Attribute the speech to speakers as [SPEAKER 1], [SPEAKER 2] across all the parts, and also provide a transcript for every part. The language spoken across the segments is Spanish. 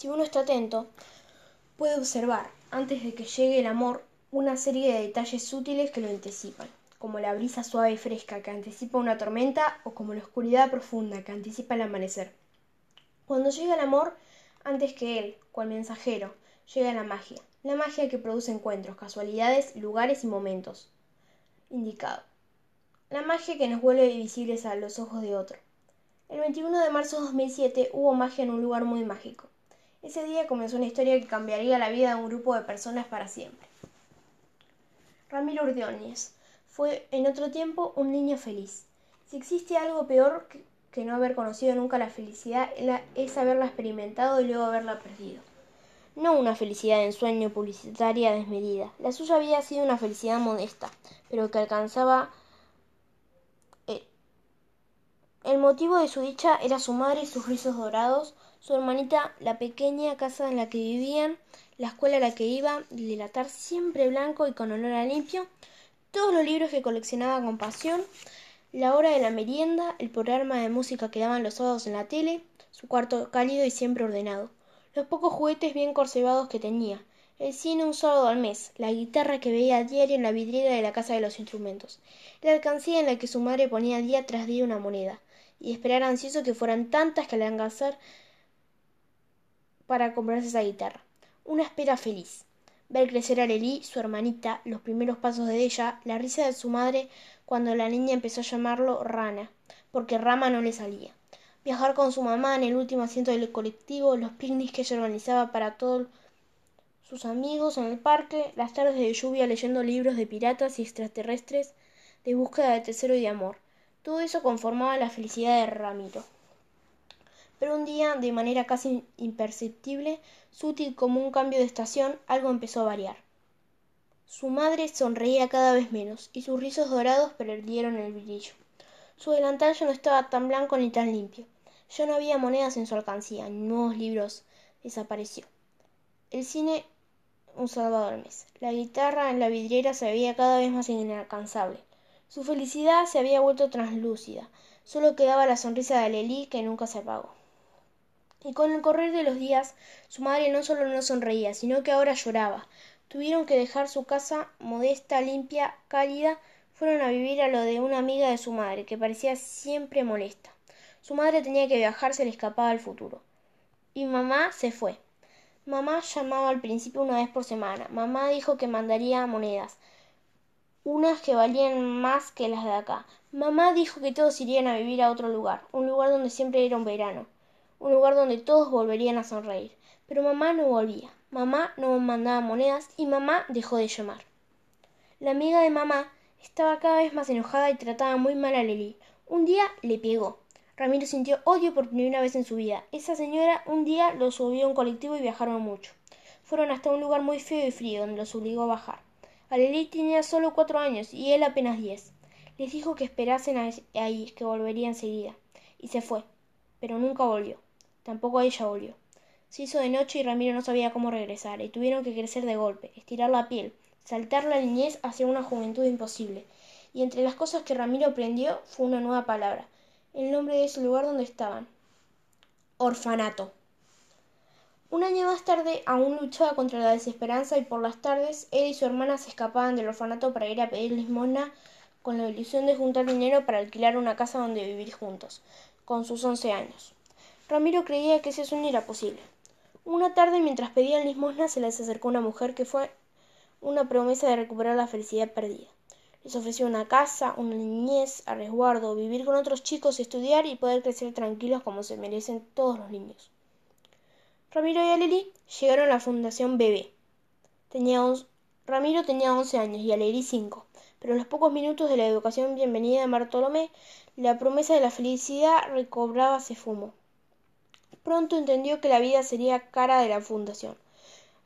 [SPEAKER 1] Si uno está atento, puede observar, antes de que llegue el amor, una serie de detalles sutiles que lo anticipan, como la brisa suave y fresca que anticipa una tormenta o como la oscuridad profunda que anticipa el amanecer. Cuando llega el amor, antes que él, cual mensajero, llega la magia, la magia que produce encuentros, casualidades, lugares y momentos indicados. La magia que nos vuelve visibles a los ojos de otro. El 21 de marzo de 2007 hubo magia en un lugar muy mágico. Ese día comenzó una historia que cambiaría la vida de un grupo de personas para siempre. Ramiro Ordóñez fue en otro tiempo un niño feliz. Si existe algo peor que, no haber conocido nunca la felicidad, es haberla experimentado y luego haberla perdido. No una felicidad de ensueño publicitaria desmedida. La suya había sido una felicidad modesta, pero que alcanzaba el motivo de su dicha era su madre y sus rizos dorados, su hermanita, la pequeña casa en la que vivían, la escuela a la que iba, el delatar siempre blanco y con olor a limpio, todos los libros que coleccionaba con pasión, la hora de la merienda, el programa de música que daban los sábados en la tele, su cuarto cálido y siempre ordenado, los pocos juguetes bien conservados que tenía, el cine un sábado al mes, la guitarra que veía a diario en la vidriera de la casa de los instrumentos, la alcancía en la que su madre ponía día tras día una moneda, y esperar ansioso que fueran tantas que le alcanzar para comprarse esa guitarra. Una espera feliz. Ver crecer a Lely, su hermanita, los primeros pasos de ella, la risa de su madre cuando la niña empezó a llamarlo Rana, porque Rama no le salía. Viajar con su mamá en el último asiento del colectivo, los picnics que ella organizaba para todos sus amigos en el parque, las tardes de lluvia leyendo libros de piratas y extraterrestres, de búsqueda de tesoro y de amor. Todo eso conformaba la felicidad de Ramiro. Pero un día, de manera casi imperceptible, sutil como un cambio de estación, algo empezó a variar. Su madre sonreía cada vez menos, y sus rizos dorados perdieron el brillo. Su delantal ya no estaba tan blanco ni tan limpio. Ya no había monedas en su alcancía, ni nuevos libros. Desapareció. El cine un al mes. La guitarra en la vidriera se veía cada vez más inalcanzable. Su felicidad se había vuelto translúcida. Solo quedaba la sonrisa de Lely que nunca se apagó. Y con el correr de los días, su madre no solo no sonreía, sino que ahora lloraba. Tuvieron que dejar su casa modesta, limpia, cálida, fueron a vivir a lo de una amiga de su madre, que parecía siempre molesta. Su madre tenía que viajar, se le escapaba el futuro. Y mamá se fue. Mamá llamaba al principio una vez por semana. Mamá dijo que mandaría monedas unas que valían más que las de acá. Mamá dijo que todos irían a vivir a otro lugar, un lugar donde siempre era un verano, un lugar donde todos volverían a sonreír. Pero mamá no volvía, mamá no mandaba monedas y mamá dejó de llamar. La amiga de mamá estaba cada vez más enojada y trataba muy mal a Lely. Un día le pegó. Ramiro sintió odio por primera vez en su vida. Esa señora un día los subió a un colectivo y viajaron mucho. Fueron hasta un lugar muy feo y frío donde los obligó a bajar. Alelí tenía solo cuatro años y él apenas diez. Les dijo que esperasen ahí, que volvería enseguida. Y se fue. Pero nunca volvió. Tampoco ella volvió. Se hizo de noche y Ramiro no sabía cómo regresar, y tuvieron que crecer de golpe, estirar la piel, saltar la niñez hacia una juventud imposible. Y entre las cosas que Ramiro aprendió fue una nueva palabra, el nombre de ese lugar donde estaban. Orfanato. Un año más tarde aún luchaba contra la desesperanza y por las tardes él y su hermana se escapaban del orfanato para ir a pedir limosna con la ilusión de juntar dinero para alquilar una casa donde vivir juntos, con sus once años. Ramiro creía que ese sueño era posible. Una tarde mientras pedían limosna se les acercó una mujer que fue una promesa de recuperar la felicidad perdida. Les ofreció una casa, una niñez, a resguardo, vivir con otros chicos, estudiar y poder crecer tranquilos como se merecen todos los niños. Ramiro y Aleri llegaron a la Fundación Bebé. Ramiro tenía once años y Aleri cinco, pero en los pocos minutos de la educación bienvenida de Bartolomé, la promesa de la felicidad recobraba ese fumo. Pronto entendió que la vida sería cara de la fundación.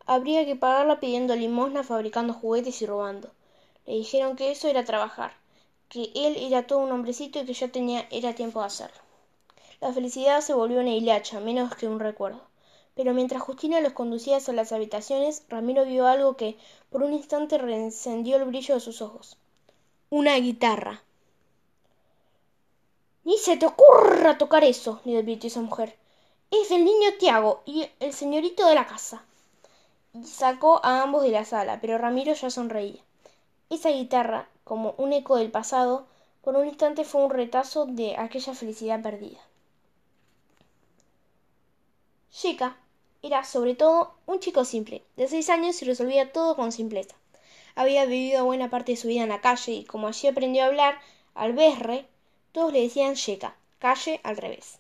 [SPEAKER 1] Habría que pagarla pidiendo limosna, fabricando juguetes y robando. Le dijeron que eso era trabajar, que él era todo un hombrecito y que ya tenía era tiempo de hacerlo. La felicidad se volvió una hilacha, menos que un recuerdo. Pero mientras Justina los conducía hacia las habitaciones, Ramiro vio algo que por un instante reencendió el brillo de sus ojos. Una guitarra. Ni se te ocurra tocar eso, le advirtió esa mujer. Es el niño Tiago y el señorito de la casa. Y sacó a ambos de la sala, pero Ramiro ya sonreía. Esa guitarra, como un eco del pasado, por un instante fue un retazo de aquella felicidad perdida. Chica era, sobre todo, un chico simple, de seis años y resolvía todo con simpleza. Había vivido buena parte de su vida en la calle y como allí aprendió a hablar, al berre, todos le decían Checa, calle al revés.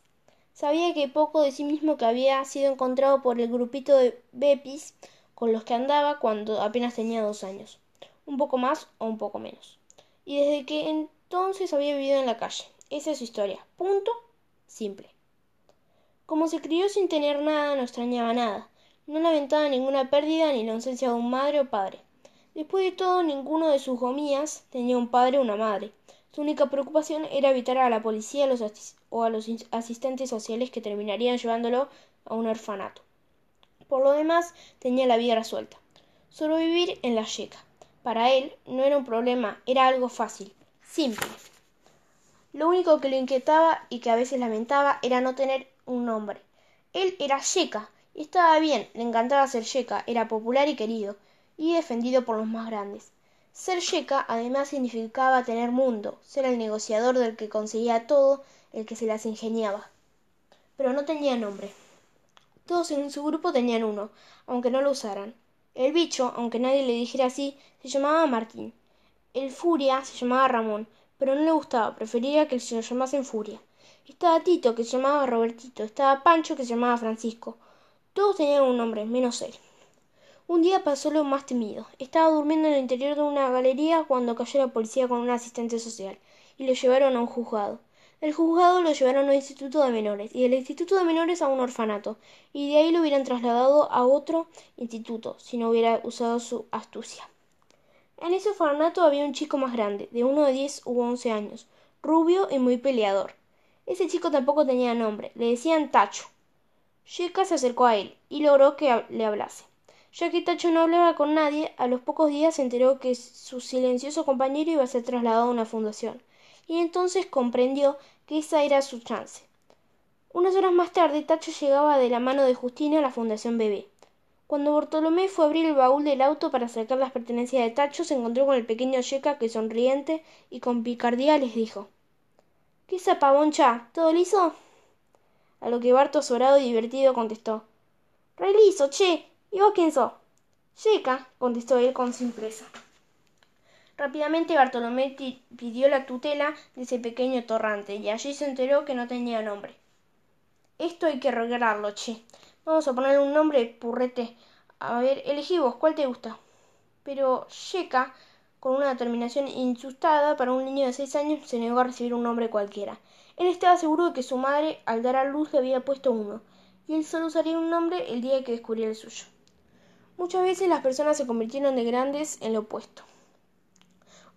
[SPEAKER 1] Sabía que poco de sí mismo que había sido encontrado por el grupito de Bepis con los que andaba cuando apenas tenía dos años, un poco más o un poco menos. Y desde que entonces había vivido en la calle. Esa es su historia. Punto. Simple. Como se crió sin tener nada, no extrañaba nada. No lamentaba ninguna pérdida ni la ausencia de un madre o padre. Después de todo, ninguno de sus gomías tenía un padre o una madre. Su única preocupación era evitar a la policía o a los asistentes sociales que terminarían llevándolo a un orfanato. Por lo demás, tenía la vida resuelta. Solo vivir en la yeca. Para él no era un problema, era algo fácil, simple. Lo único que lo inquietaba y que a veces lamentaba era no tener un nombre. Él era yeca, y estaba bien, le encantaba ser yeca, era popular y querido, y defendido por los más grandes. Ser yeca además significaba tener mundo, ser el negociador del que conseguía todo, el que se las ingeniaba. Pero no tenía nombre. Todos en su grupo tenían uno, aunque no lo usaran. El bicho, aunque nadie le dijera así, se llamaba Martín. El Furia se llamaba Ramón, pero no le gustaba, prefería que se lo llamasen Furia. Estaba Tito, que se llamaba Robertito, estaba Pancho, que se llamaba Francisco. Todos tenían un nombre, menos él. Un día pasó lo más temido. Estaba durmiendo en el interior de una galería cuando cayó la policía con un asistente social y lo llevaron a un juzgado. Del juzgado lo llevaron a un instituto de menores y del instituto de menores a un orfanato y de ahí lo hubieran trasladado a otro instituto si no hubiera usado su astucia. En ese orfanato había un chico más grande, de uno de diez u once años, rubio y muy peleador. Ese chico tampoco tenía nombre, le decían Tacho. Sheka se acercó a él y logró que le hablase. Ya que Tacho no hablaba con nadie, a los pocos días se enteró que su silencioso compañero iba a ser trasladado a una fundación, y entonces comprendió que esa era su chance. Unas horas más tarde, Tacho llegaba de la mano de Justina a la Fundación Bebé. Cuando Bartolomé fue a abrir el baúl del auto para sacar las pertenencias de Tacho, se encontró con el pequeño Yeca que sonriente y con picardía les dijo ¿Qué zapaboncha? ¿Todo liso? A lo que Barto azorado y divertido contestó Re liso, che. ¿Y vos quién sos? Checa, contestó él con simpleza. Rápidamente Bartolomé pidió la tutela de ese pequeño torrante y allí se enteró que no tenía nombre. Esto hay que arreglarlo, che. Vamos a ponerle un nombre, purrete. A ver, elegí vos, ¿cuál te gusta? Pero Checa, con una determinación insustada para un niño de seis años, se negó a recibir un nombre cualquiera. Él estaba seguro de que su madre, al dar a luz, le había puesto uno, y él solo usaría un nombre el día que descubriera el suyo. Muchas veces las personas se convirtieron de grandes en lo opuesto,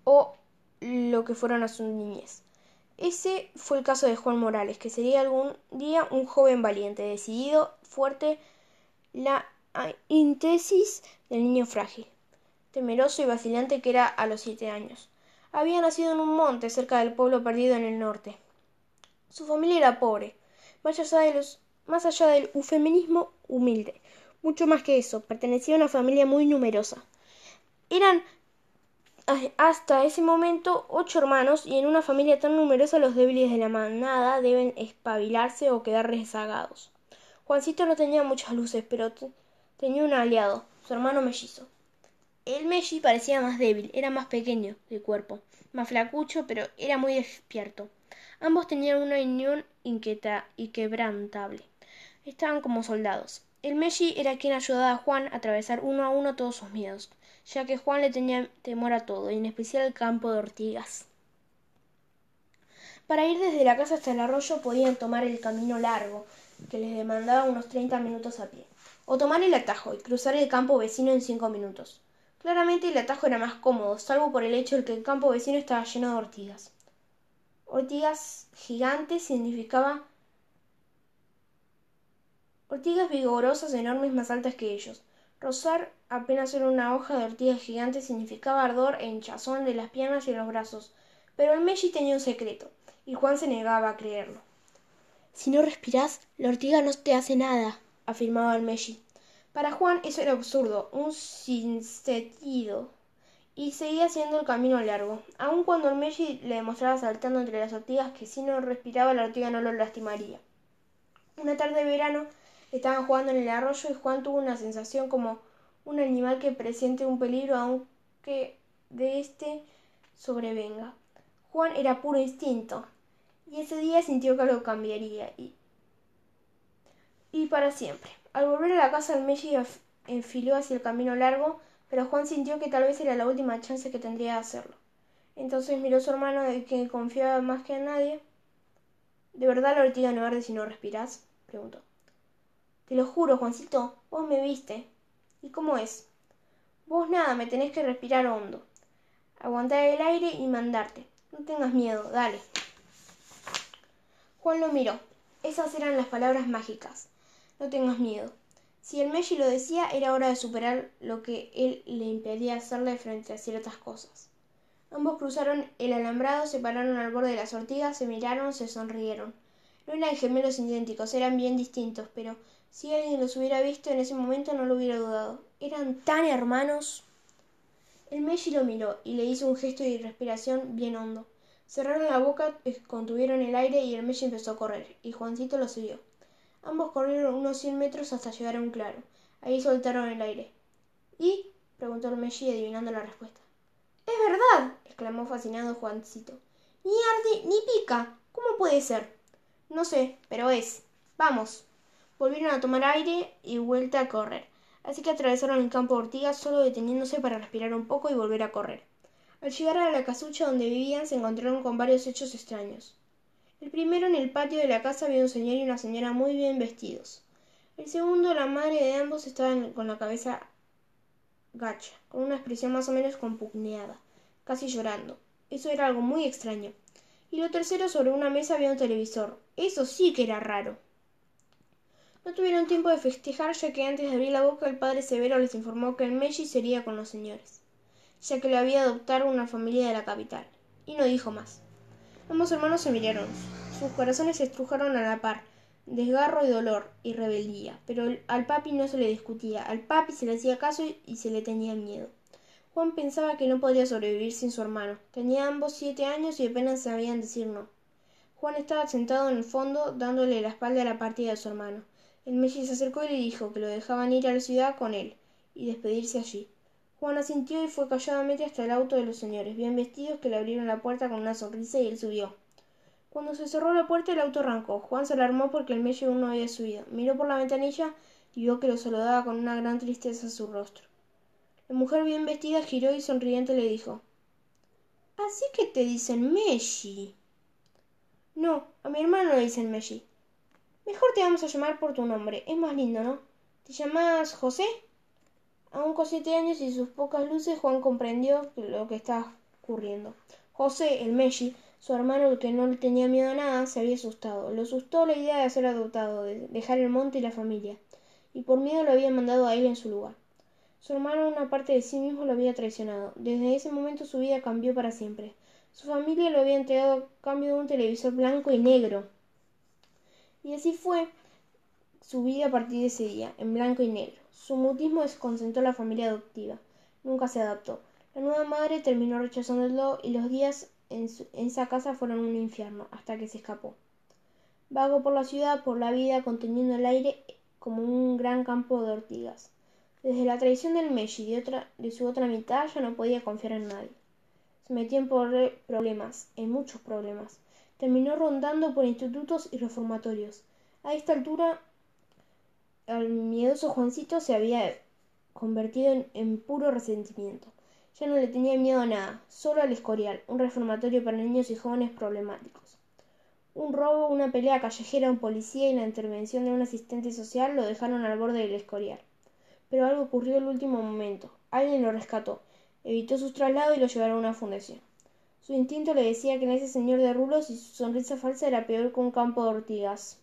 [SPEAKER 1] o lo que fueron a su niñez. Ese fue el caso de Juan Morales, que sería algún día un joven valiente, decidido, fuerte, la íntesis del niño frágil, temeroso y vacilante que era a los siete años. Había nacido en un monte cerca del pueblo perdido en el norte. Su familia era pobre, más allá, más allá del eufemismo humilde mucho más que eso, pertenecía a una familia muy numerosa. Eran hasta ese momento ocho hermanos y en una familia tan numerosa los débiles de la manada deben espabilarse o quedar rezagados. Juancito no tenía muchas luces, pero tenía un aliado, su hermano mellizo. El melli parecía más débil, era más pequeño de cuerpo, más flacucho, pero era muy despierto. Ambos tenían una unión inquieta y quebrantable. Estaban como soldados. El Messi era quien ayudaba a Juan a atravesar uno a uno todos sus miedos, ya que Juan le tenía temor a todo, y en especial al campo de ortigas. Para ir desde la casa hasta el arroyo podían tomar el camino largo, que les demandaba unos treinta minutos a pie, o tomar el atajo y cruzar el campo vecino en cinco minutos. Claramente el atajo era más cómodo, salvo por el hecho de que el campo vecino estaba lleno de ortigas. Ortigas gigantes significaba ortigas vigorosas enormes más altas que ellos. Rozar apenas era una hoja de ortiga gigante significaba ardor e hinchazón de las piernas y los brazos. Pero el Messi tenía un secreto, y Juan se negaba a creerlo. Si no respirás, la ortiga no te hace nada, afirmaba el Messi. Para Juan eso era absurdo, un sinsentido, y seguía haciendo el camino largo, aun cuando el Messi le demostraba saltando entre las ortigas que si no respiraba la ortiga no lo lastimaría. Una tarde de verano estaban jugando en el arroyo y Juan tuvo una sensación como un animal que presiente un peligro aunque de éste sobrevenga. Juan era puro instinto, y ese día sintió que algo cambiaría, y, y para siempre. Al volver a la casa el Messi enfiló hacia el camino largo, pero Juan sintió que tal vez era la última chance que tendría de hacerlo. Entonces miró a su hermano de quien confiaba más que a nadie. ¿De verdad la ortiga no arde si no respiras? preguntó. Te lo juro, Juancito, vos me viste. ¿Y cómo es? Vos nada, me tenés que respirar hondo. Aguantar el aire y mandarte. No tengas miedo, dale. Juan lo miró. Esas eran las palabras mágicas. No tengas miedo. Si el Messi lo decía, era hora de superar lo que él le impedía hacerle frente a ciertas cosas. Ambos cruzaron el alambrado, se pararon al borde de las ortigas, se miraron, se sonrieron. No eran gemelos idénticos, eran bien distintos, pero si alguien los hubiera visto en ese momento no lo hubiera dudado. Eran tan hermanos. El Messi lo miró y le hizo un gesto de respiración bien hondo. Cerraron la boca, contuvieron el aire y el Messi empezó a correr, y Juancito lo siguió. Ambos corrieron unos cien metros hasta llegar a un claro. Ahí soltaron el aire. ¿Y? preguntó el Messi adivinando la respuesta. Es verdad, exclamó fascinado Juancito. Ni arde ni pica. ¿Cómo puede ser? No sé, pero es. Vamos. Volvieron a tomar aire y vuelta a correr. Así que atravesaron el campo de ortigas solo deteniéndose para respirar un poco y volver a correr. Al llegar a la casucha donde vivían se encontraron con varios hechos extraños. El primero en el patio de la casa había un señor y una señora muy bien vestidos. El segundo, la madre de ambos estaba con la cabeza gacha, con una expresión más o menos compugneada, casi llorando. Eso era algo muy extraño. Y lo tercero, sobre una mesa había un televisor. Eso sí que era raro. No tuvieron tiempo de festejar, ya que antes de abrir la boca el padre Severo les informó que el Messi sería con los señores, ya que le había adoptado una familia de la capital, y no dijo más. Ambos hermanos se miraron, sus corazones se estrujaron a la par, desgarro y dolor y rebeldía, pero al papi no se le discutía, al papi se le hacía caso y se le tenía miedo. Juan pensaba que no podría sobrevivir sin su hermano. Tenía ambos siete años y apenas sabían decir no. Juan estaba sentado en el fondo, dándole la espalda a la partida de su hermano. El Messi se acercó y le dijo que lo dejaban ir a la ciudad con él y despedirse allí. Juan asintió y fue calladamente hasta el auto de los señores, bien vestidos, que le abrieron la puerta con una sonrisa y él subió. Cuando se cerró la puerta el auto arrancó. Juan se alarmó porque el Messi aún no había subido. Miró por la ventanilla y vio que lo saludaba con una gran tristeza en su rostro. La mujer bien vestida giró y sonriente le dijo Así que te dicen Messi. No, a mi hermano le dicen Messi. Mejor te vamos a llamar por tu nombre. Es más lindo, ¿no? ¿Te llamas José? Aún con siete años y sus pocas luces, Juan comprendió lo que estaba ocurriendo. José, el Messi, su hermano que no le tenía miedo a nada, se había asustado. Lo asustó la idea de ser adoptado, de dejar el monte y la familia, y por miedo lo había mandado a él en su lugar. Su hermano, una parte de sí mismo, lo había traicionado. Desde ese momento su vida cambió para siempre. Su familia lo había entregado a cambio de un televisor blanco y negro. Y así fue su vida a partir de ese día, en blanco y negro. Su mutismo desconcentró a la familia adoptiva. Nunca se adaptó. La nueva madre terminó rechazándolo y los días en, esa casa fueron un infierno, hasta que se escapó. Vago por la ciudad, por la vida, conteniendo el aire como un gran campo de ortigas. Desde la traición del Messi y de, de su otra mitad ya no podía confiar en nadie. Se metió en problemas, en muchos problemas. Terminó rondando por institutos y reformatorios. A esta altura, el miedoso Juancito se había convertido en, puro resentimiento. Ya no le tenía miedo a nada, solo al escorial, un reformatorio para niños y jóvenes problemáticos. Un robo, una pelea callejera, un policía y la intervención de un asistente social lo dejaron al borde del escorial. Pero algo ocurrió el último momento. Alguien lo rescató, evitó su traslado y lo llevaron a una fundación. Su instinto le decía que en ese señor de rulos y su sonrisa falsa era peor que un campo de ortigas.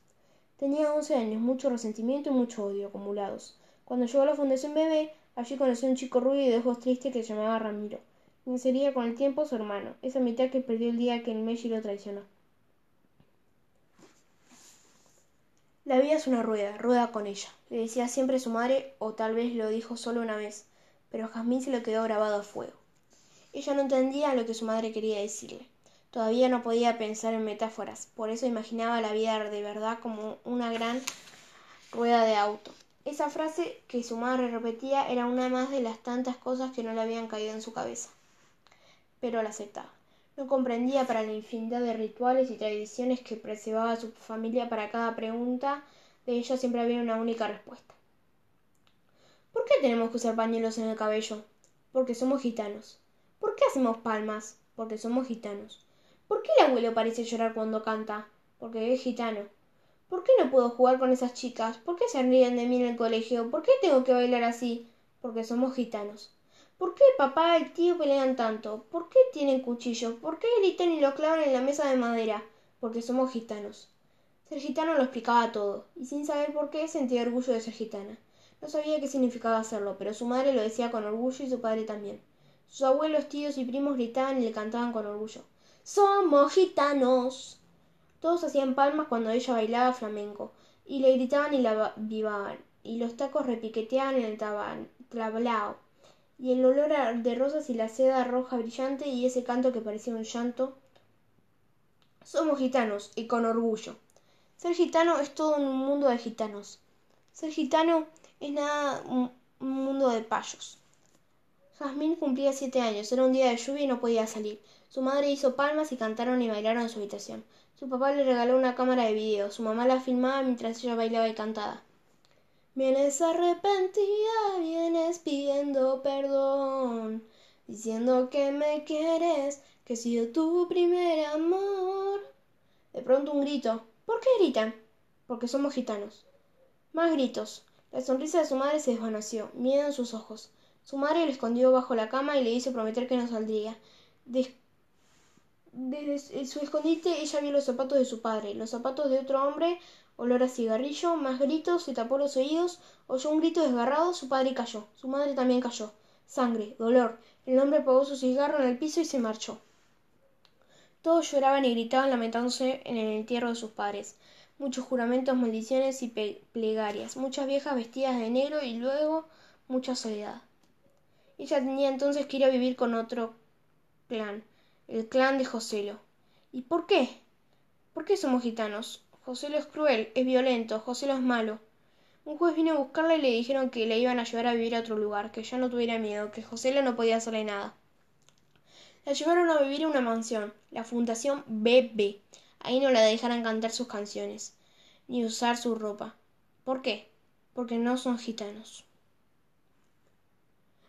[SPEAKER 1] Tenía once años, mucho resentimiento y mucho odio acumulados. Cuando llegó a la Fundación Bebé, allí conoció a un chico rubio y de ojos tristes que se llamaba Ramiro, quien sería con el tiempo su hermano, esa mitad que perdió el día que el Messi lo traicionó. La vida es una rueda, rueda con ella, le decía siempre su madre, o tal vez lo dijo solo una vez, pero Jazmín se lo quedó grabado a fuego. Ella no entendía lo que su madre quería decirle. Todavía no podía pensar en metáforas, por eso imaginaba la vida de verdad como una gran rueda de auto. Esa frase que su madre repetía era una más de las tantas cosas que no le habían caído en su cabeza. Pero la aceptaba. No comprendía para la infinidad de rituales y tradiciones que preservaba su familia para cada pregunta de ella siempre había una única respuesta. ¿Por qué tenemos que usar pañuelos en el cabello? Porque somos gitanos. ¿Por qué hacemos palmas? Porque somos gitanos. ¿Por qué el abuelo parece llorar cuando canta? Porque es gitano. ¿Por qué no puedo jugar con esas chicas? ¿Por qué se ríen de mí en el colegio? ¿Por qué tengo que bailar así? Porque somos gitanos. ¿Por qué papá y tío pelean tanto? ¿Por qué tienen cuchillos? ¿Por qué gritan y lo clavan en la mesa de madera? Porque somos gitanos. Ser gitano lo explicaba todo, y sin saber por qué sentía orgullo de ser gitana. No sabía qué significaba hacerlo, pero su madre lo decía con orgullo y su padre también. Sus abuelos, tíos y primos gritaban y le cantaban con orgullo. Somos gitanos. Todos hacían palmas cuando ella bailaba flamenco, y le gritaban y la vivaban, y los tacos repiqueteaban en el tablao y el olor de rosas y la seda roja brillante y ese canto que parecía un llanto. Somos gitanos y con orgullo. Ser gitano es todo un mundo de gitanos. Ser gitano es nada un, mundo de payos. Jazmín cumplía siete años, era un día de lluvia y no podía salir. Su madre hizo palmas y cantaron y bailaron en su habitación. Su papá le regaló una cámara de video. Su mamá la filmaba mientras ella bailaba y cantaba. Vienes arrepentida, vienes pidiendo perdón, diciendo que me quieres, que he sido tu primer amor. De pronto un grito. ¿Por qué gritan? Porque somos gitanos. Más gritos. La sonrisa de su madre se desvaneció, miedo en sus ojos. Su madre le escondió bajo la cama y le hizo prometer que no saldría. Desde su escondite ella vio los zapatos de su padre, los zapatos de otro hombre olor a cigarrillo, más gritos, se tapó los oídos, oyó un grito desgarrado, su padre cayó, su madre también cayó. Sangre, dolor. El hombre apagó su cigarro en el piso y se marchó. Todos lloraban y gritaban lamentándose en el entierro de sus padres. Muchos juramentos, maldiciones y plegarias, muchas viejas vestidas de negro y luego mucha soledad. Ella tenía entonces que ir a vivir con otro clan, el clan de Joselo. ¿Y por qué? ¿Por qué somos gitanos? José es cruel, es violento, José es malo. Un juez vino a buscarla y le dijeron que le iban a llevar a vivir a otro lugar, que ya no tuviera miedo, que José no podía hacerle nada. La llevaron a vivir a una mansión, la Fundación BB. Ahí no la dejaran cantar sus canciones, ni usar su ropa. ¿Por qué? Porque no son gitanos.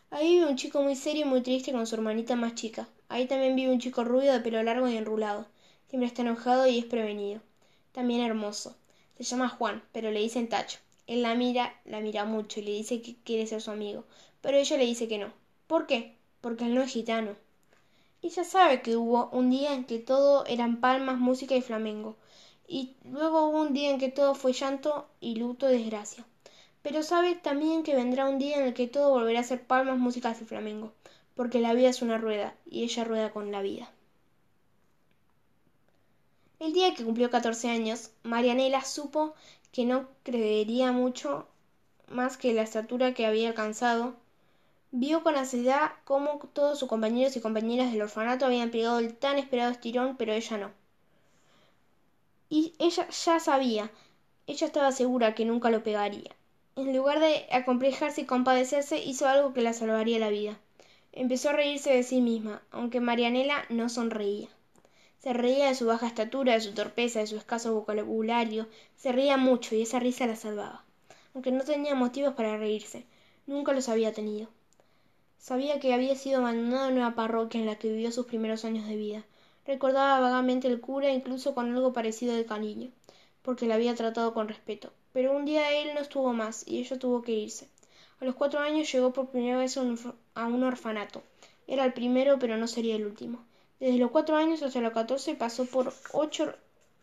[SPEAKER 1] Ahí vive un chico muy serio y muy triste con su hermanita más chica. Ahí también vive un chico rubio de pelo largo y enrulado. Siempre está enojado y es prevenido también hermoso. Se llama Juan, pero le dicen Tacho. Él la mira, la mira mucho y le dice que quiere ser su amigo, pero ella le dice que no. ¿Por qué? Porque él no es gitano. Ella sabe que hubo un día en que todo eran palmas, música y flamengo, y luego hubo un día en que todo fue llanto y luto y desgracia. Pero sabe también que vendrá un día en el que todo volverá a ser palmas, músicas y flamengo, porque la vida es una rueda, y ella rueda con la vida. El día que cumplió catorce años, Marianela supo que no creería mucho más que la estatura que había alcanzado. Vio con ansiedad cómo todos sus compañeros y compañeras del orfanato habían pegado el tan esperado estirón, pero ella no. Y ella ya sabía, ella estaba segura que nunca lo pegaría. En lugar de acomplejarse y compadecerse, hizo algo que la salvaría la vida. Empezó a reírse de sí misma, aunque Marianela no sonreía. Se reía de su baja estatura, de su torpeza, de su escaso vocabulario. Se reía mucho y esa risa la salvaba. Aunque no tenía motivos para reírse. Nunca los había tenido. Sabía que había sido abandonado en una parroquia en la que vivió sus primeros años de vida. Recordaba vagamente el cura, incluso con algo parecido de cariño, porque la había tratado con respeto. Pero un día él no estuvo más y ella tuvo que irse. A los cuatro años llegó por primera vez a un orfanato. Era el primero, pero no sería el último. Desde los cuatro años hasta los catorce pasó por ocho,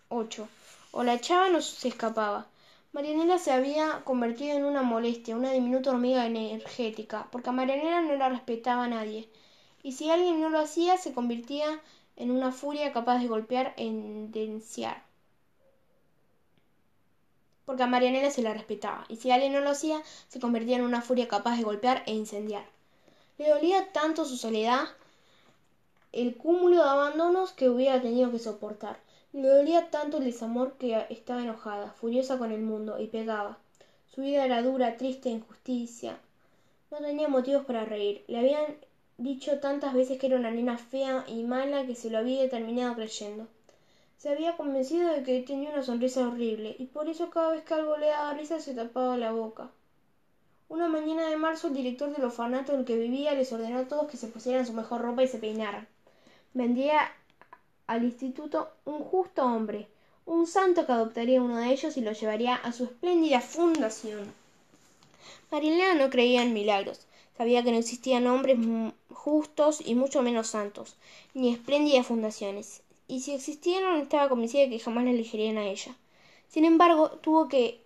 [SPEAKER 1] ocho. O la echaban o se escapaba. Marianela se había convertido en una molestia, una diminuta hormiga energética, porque a Marianela no la respetaba nadie. Y si alguien no lo hacía, se convertía en una furia capaz de golpear e endenciar. porque a Marianela se la respetaba, y si alguien no lo hacía, se convertía en una furia capaz de golpear e incendiar. Le dolía tanto su soledad, el cúmulo de abandonos que hubiera tenido que soportar. Le dolía tanto el desamor que estaba enojada, furiosa con el mundo, y pegaba. Su vida era dura, triste, injusticia. No tenía motivos para reír. Le habían dicho tantas veces que era una nena fea y mala que se lo había terminado creyendo. Se había convencido de que tenía una sonrisa horrible, y por eso cada vez que algo le daba risa se tapaba la boca. Una mañana de marzo el director del orfanato en el que vivía les ordenó a todos que se pusieran su mejor ropa y se peinaran. Vendría al instituto un justo hombre, un santo que adoptaría uno de ellos y lo llevaría a su espléndida fundación. Marilena no creía en milagros, sabía que no existían hombres justos y mucho menos santos, ni espléndidas fundaciones, y si existieron estaba convencida de que jamás la elegirían a ella. Sin embargo, tuvo que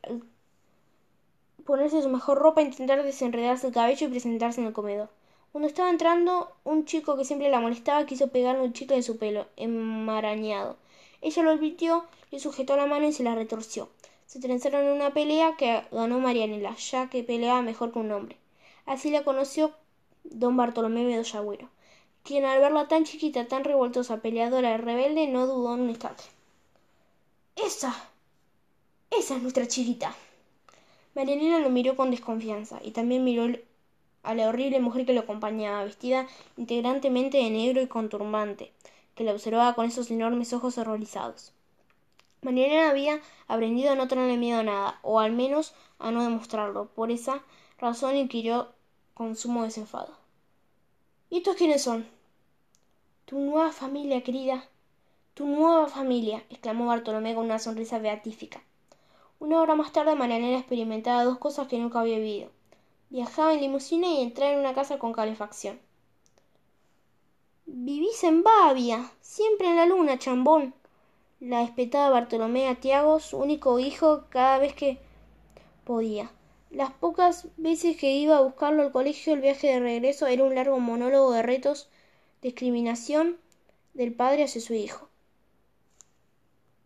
[SPEAKER 1] ponerse su mejor ropa, intentar desenredarse el cabello y presentarse en el comedor. Cuando estaba entrando, un chico que siempre la molestaba quiso pegarle un chicle en su pelo, enmarañado. Ella lo advirtió, le sujetó la mano y se la retorció. Se trenzaron en una pelea que ganó Marianela, ya que peleaba mejor que un hombre. Así la conoció don Bartolomé Bedoya quien al verla tan chiquita, tan revoltosa, peleadora y rebelde, no dudó en un instante. Esa. Esa es nuestra chiquita. Marianela lo miró con desconfianza y también miró a la horrible mujer que lo acompañaba, vestida integrantemente de negro y con turbante, que la observaba con esos enormes ojos horrorizados. Mariana había aprendido a no tenerle miedo a nada, o al menos a no demostrarlo. Por esa razón inquirió con sumo desenfado. ¿Y estos quiénes son? Tu nueva familia, querida. Tu nueva familia, exclamó Bartolomé con una sonrisa beatífica. Una hora más tarde Marianela experimentaba dos cosas que nunca había vivido viajaba en limusina y entrar en una casa con calefacción. Vivís en Bavia, siempre en la luna, chambón. La espetaba Bartolomé a Tiago, su único hijo, cada vez que podía. Las pocas veces que iba a buscarlo al colegio, el viaje de regreso era un largo monólogo de retos, discriminación del padre hacia su hijo.